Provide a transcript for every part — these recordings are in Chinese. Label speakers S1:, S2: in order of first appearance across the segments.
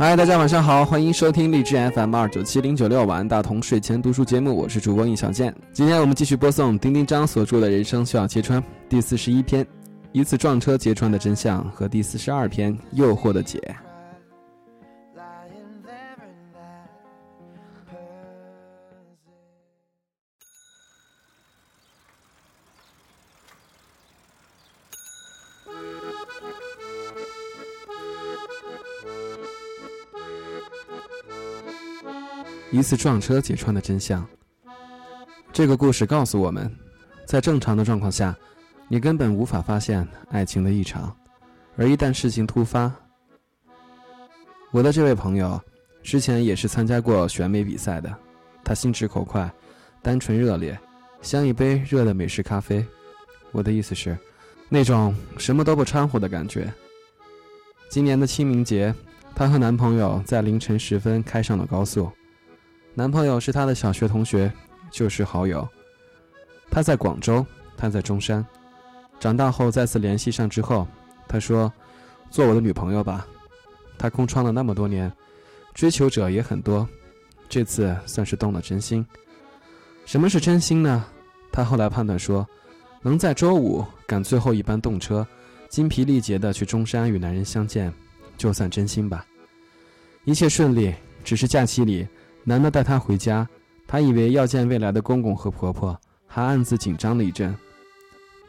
S1: 嗨，大家晚上好，欢迎收听荔枝 FM 二九七零九六晚大同睡前读书节目，我是主播应小健。今天我们继续播送丁丁张所著的《人生需要揭穿》第四十一篇《一次撞车揭穿的真相》和第四十二篇《诱惑的解》。一次撞车揭穿的真相。这个故事告诉我们，在正常的状况下，你根本无法发现爱情的异常，而一旦事情突发，我的这位朋友之前也是参加过选美比赛的，他心直口快，单纯热烈，像一杯热的美式咖啡。我的意思是，那种什么都不掺和的感觉。今年的清明节，她和男朋友在凌晨时分开上了高速。男朋友是她的小学同学，就是好友。他在广州，他在中山。长大后再次联系上之后，他说：“做我的女朋友吧。”他空窗了那么多年，追求者也很多，这次算是动了真心。什么是真心呢？他后来判断说，能在周五赶最后一班动车，精疲力竭的去中山与男人相见，就算真心吧。一切顺利，只是假期里。男的带她回家，她以为要见未来的公公和婆婆，还暗自紧张了一阵。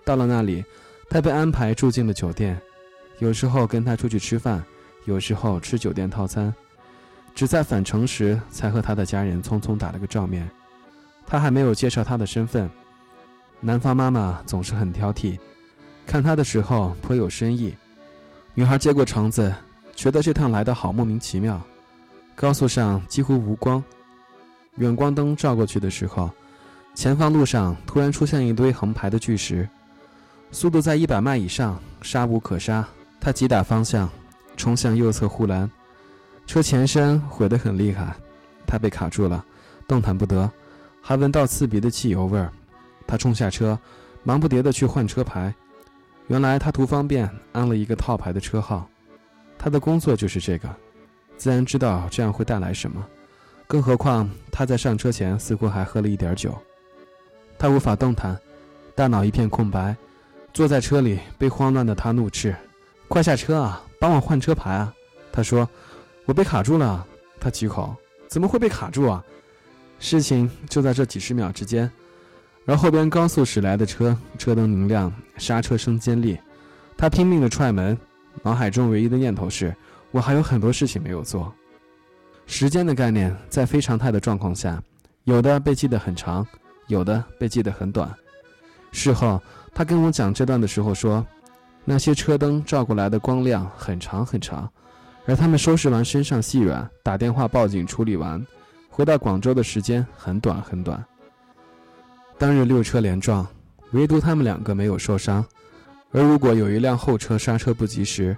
S1: 到了那里，她被安排住进了酒店，有时候跟他出去吃饭，有时候吃酒店套餐，只在返程时才和他的家人匆匆打了个照面。他还没有介绍他的身份，男方妈妈总是很挑剔，看他的时候颇有深意。女孩接过橙子，觉得这趟来的好莫名其妙。高速上几乎无光，远光灯照过去的时候，前方路上突然出现一堆横排的巨石，速度在一百迈以上，刹无可刹。他急打方向，冲向右侧护栏，车前身毁得很厉害，他被卡住了，动弹不得，还闻到刺鼻的汽油味儿。他冲下车，忙不迭地去换车牌。原来他图方便安了一个套牌的车号，他的工作就是这个。自然知道这样会带来什么，更何况他在上车前似乎还喝了一点酒。他无法动弹，大脑一片空白，坐在车里被慌乱的他怒斥：“快下车啊，帮我换车牌啊！”他说：“我被卡住了。”他急吼：“怎么会被卡住啊？”事情就在这几十秒之间，而后边高速驶来的车车灯明亮，刹车声尖利，他拼命的踹门，脑海中唯一的念头是。我还有很多事情没有做。时间的概念在非常态的状况下，有的被记得很长，有的被记得很短。事后，他跟我讲这段的时候说，那些车灯照过来的光亮很长很长，而他们收拾完身上细软，打电话报警处理完，回到广州的时间很短很短。当日六车连撞，唯独他们两个没有受伤，而如果有一辆后车刹车不及时，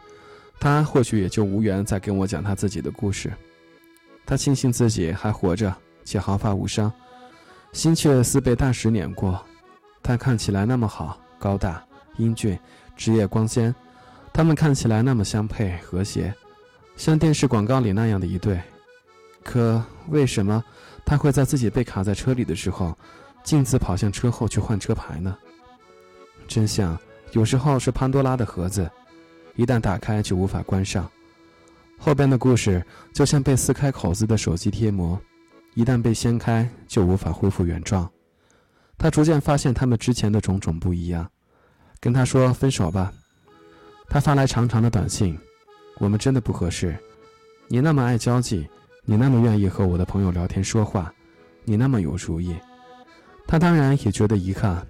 S1: 他或许也就无缘再跟我讲他自己的故事。他庆幸自己还活着，且毫发无伤，心却似被大石碾过。他看起来那么好，高大、英俊、职业光鲜，他们看起来那么相配和谐，像电视广告里那样的一对。可为什么他会在自己被卡在车里的时候，径自跑向车后去换车牌呢？真相有时候是潘多拉的盒子。一旦打开就无法关上，后边的故事就像被撕开口子的手机贴膜，一旦被掀开就无法恢复原状。他逐渐发现他们之前的种种不一样，跟他说分手吧。他发来长长的短信：“我们真的不合适。你那么爱交际，你那么愿意和我的朋友聊天说话，你那么有主意。”他当然也觉得遗憾，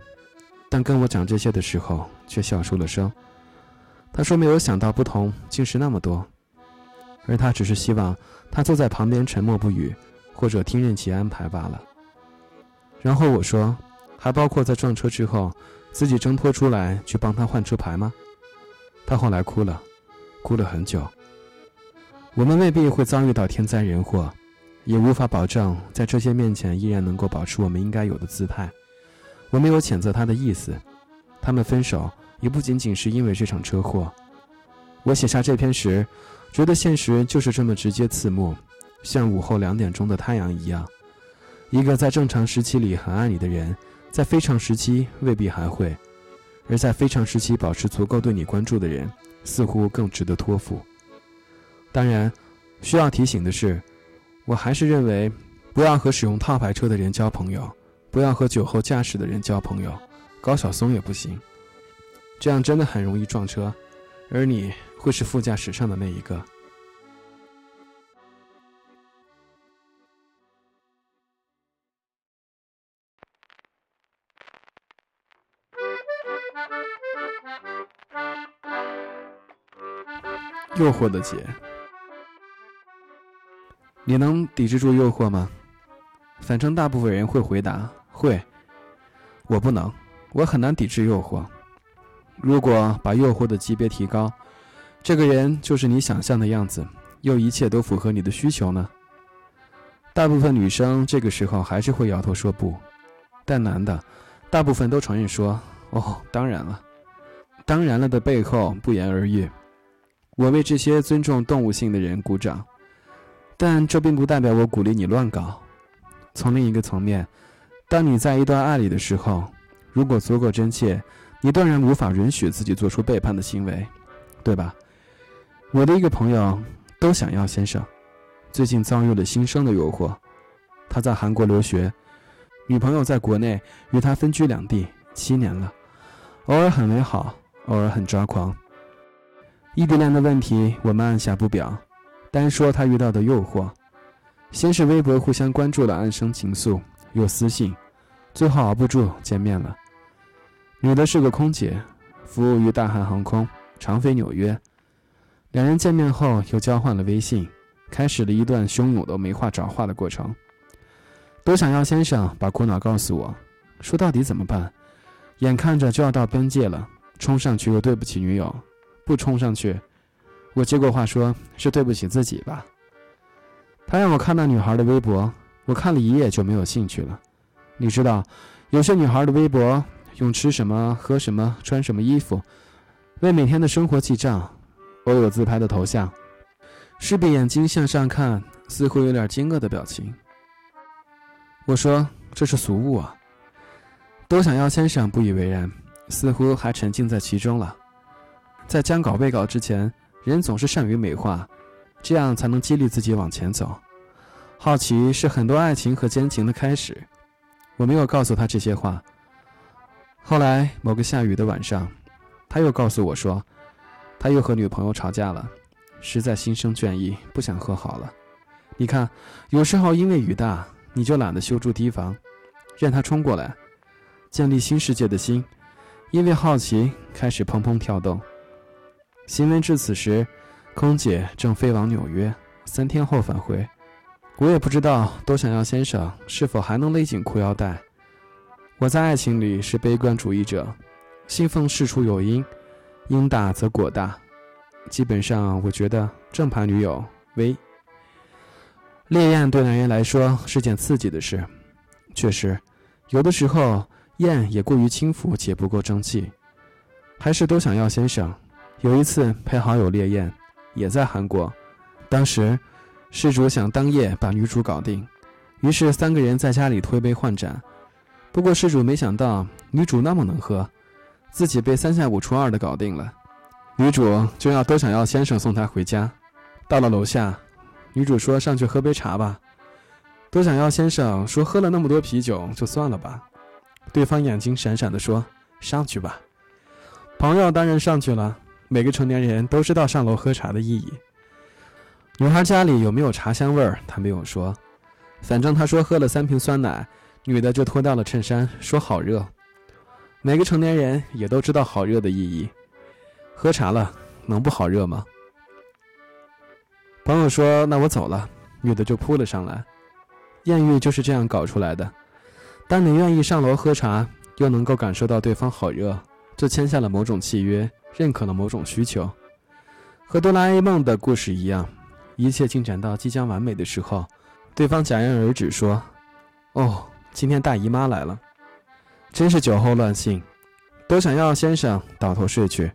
S1: 但跟我讲这些的时候却笑出了声。他说：“没有想到不同竟是那么多，而他只是希望他坐在旁边沉默不语，或者听任其安排罢了。”然后我说：“还包括在撞车之后，自己挣脱出来去帮他换车牌吗？”他后来哭了，哭了很久。我们未必会遭遇到天灾人祸，也无法保证在这些面前依然能够保持我们应该有的姿态。我没有谴责他的意思，他们分手。也不仅仅是因为这场车祸。我写下这篇时，觉得现实就是这么直接刺目，像午后两点钟的太阳一样。一个在正常时期里很爱你的人，在非常时期未必还会；而在非常时期保持足够对你关注的人，似乎更值得托付。当然，需要提醒的是，我还是认为，不要和使用套牌车的人交朋友，不要和酒后驾驶的人交朋友，高晓松也不行。这样真的很容易撞车，而你会是副驾驶上的那一个。诱惑的姐，你能抵制住诱惑吗？反正大部分人会回答会。我不能，我很难抵制诱惑。如果把诱惑的级别提高，这个人就是你想象的样子，又一切都符合你的需求呢？大部分女生这个时候还是会摇头说不，但男的，大部分都承认说哦，当然了。当然了的背后不言而喻。我为这些尊重动物性的人鼓掌，但这并不代表我鼓励你乱搞。从另一个层面，当你在一段爱里的时候，如果足够真切，你断然无法允许自己做出背叛的行为，对吧？我的一个朋友都想要先生，最近遭遇了新生的诱惑。他在韩国留学，女朋友在国内与他分居两地七年了，偶尔很美好，偶尔很抓狂。异地恋的问题，我们按下不表，单说他遇到的诱惑。先是微博互相关注了，暗生情愫，又私信，最后熬不住见面了。女的是个空姐，服务于大韩航空，常飞纽约。两人见面后又交换了微信，开始了一段汹涌的没话找话的过程。都想要先生把苦恼告诉我，说到底怎么办？眼看着就要到边界了，冲上去又对不起女友。不冲上去，我接过话说：“是对不起自己吧。”他让我看那女孩的微博，我看了一页就没有兴趣了。你知道，有些女孩的微博用吃什么、喝什么、穿什么衣服为每天的生活记账，我有自拍的头像，是闭眼睛向上看，似乎有点惊愕的表情。我说：“这是俗物啊！”都想要先生不以为然，似乎还沉浸在其中了。在将稿背稿之前，人总是善于美化，这样才能激励自己往前走。好奇是很多爱情和奸情的开始。我没有告诉他这些话。后来某个下雨的晚上，他又告诉我说，他又和女朋友吵架了，实在心生倦意，不想和好了。你看，有时候因为雨大，你就懒得修筑堤防，任它冲过来，建立新世界的心，因为好奇开始砰砰跳动。新闻至此时，空姐正飞往纽约，三天后返回。我也不知道多想要先生是否还能勒紧裤腰带。我在爱情里是悲观主义者，信奉事出有因，因大则果大。基本上，我觉得正牌女友微。烈焰对男人来说是件刺激的事，确实，有的时候焰也过于轻浮且不够争气。还是都想要先生。有一次陪好友烈焰，也在韩国。当时，事主想当夜把女主搞定，于是三个人在家里推杯换盏。不过事主没想到女主那么能喝，自己被三下五除二的搞定了。女主就要都想要先生送她回家。到了楼下，女主说上去喝杯茶吧。都想要先生说喝了那么多啤酒就算了吧。对方眼睛闪闪的说上去吧。朋友当然上去了。每个成年人都知道上楼喝茶的意义。女孩家里有没有茶香味儿？他没有说。反正他说喝了三瓶酸奶，女的就脱掉了衬衫，说好热。每个成年人也都知道好热的意义。喝茶了，能不好热吗？朋友说：“那我走了。”女的就扑了上来。艳遇就是这样搞出来的。当你愿意上楼喝茶，又能够感受到对方好热，就签下了某种契约。认可了某种需求，和哆啦 A 梦的故事一样，一切进展到即将完美的时候，对方戛然而止，说：“哦，今天大姨妈来了，真是酒后乱性，都想要先生倒头睡去。”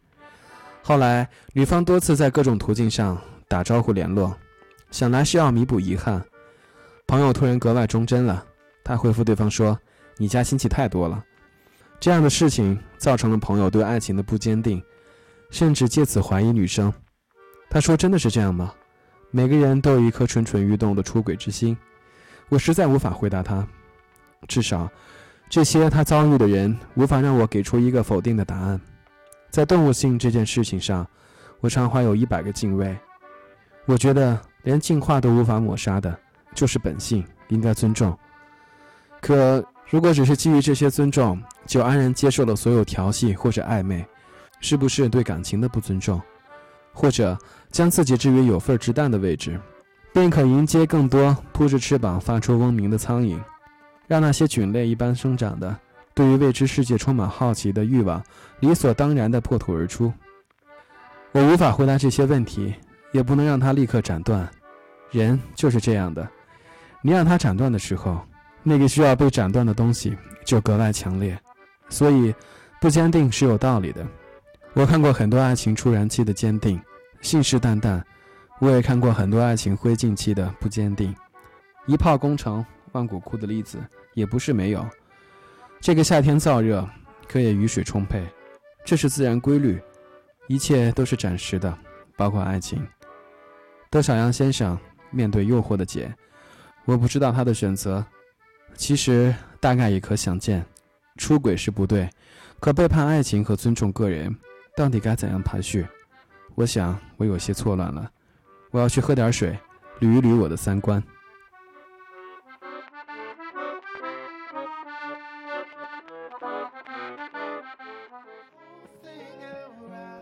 S1: 后来，女方多次在各种途径上打招呼联络，想来是要弥补遗憾。朋友突然格外忠贞了，他回复对方说：“你家亲戚太多了。”这样的事情造成了朋友对爱情的不坚定，甚至借此怀疑女生。他说：“真的是这样吗？”每个人都有一颗蠢蠢欲动的出轨之心，我实在无法回答他。至少，这些他遭遇的人无法让我给出一个否定的答案。在动物性这件事情上，我常怀有一百个敬畏。我觉得连进化都无法抹杀的，就是本性，应该尊重。可如果只是基于这些尊重，就安然接受了所有调戏或者暧昧，是不是对感情的不尊重？或者将自己置于有份之蛋的位置，便可迎接更多扑着翅膀发出嗡鸣的苍蝇，让那些菌类一般生长的、对于未知世界充满好奇的欲望理所当然地破土而出。我无法回答这些问题，也不能让他立刻斩断。人就是这样的，你让他斩断的时候，那个需要被斩断的东西就格外强烈。所以，不坚定是有道理的。我看过很多爱情初燃期的坚定、信誓旦旦，我也看过很多爱情灰烬期的不坚定、一炮攻城、万古枯的例子也不是没有。这个夏天燥热，可也雨水充沛，这是自然规律，一切都是暂时的，包括爱情。德小杨先生面对诱惑的姐，我不知道他的选择，其实大概也可想见，出轨是不对，可背叛爱情和尊重个人。到底该怎样排序？我想我有些错乱了，我要去喝点水，捋一捋我的三观。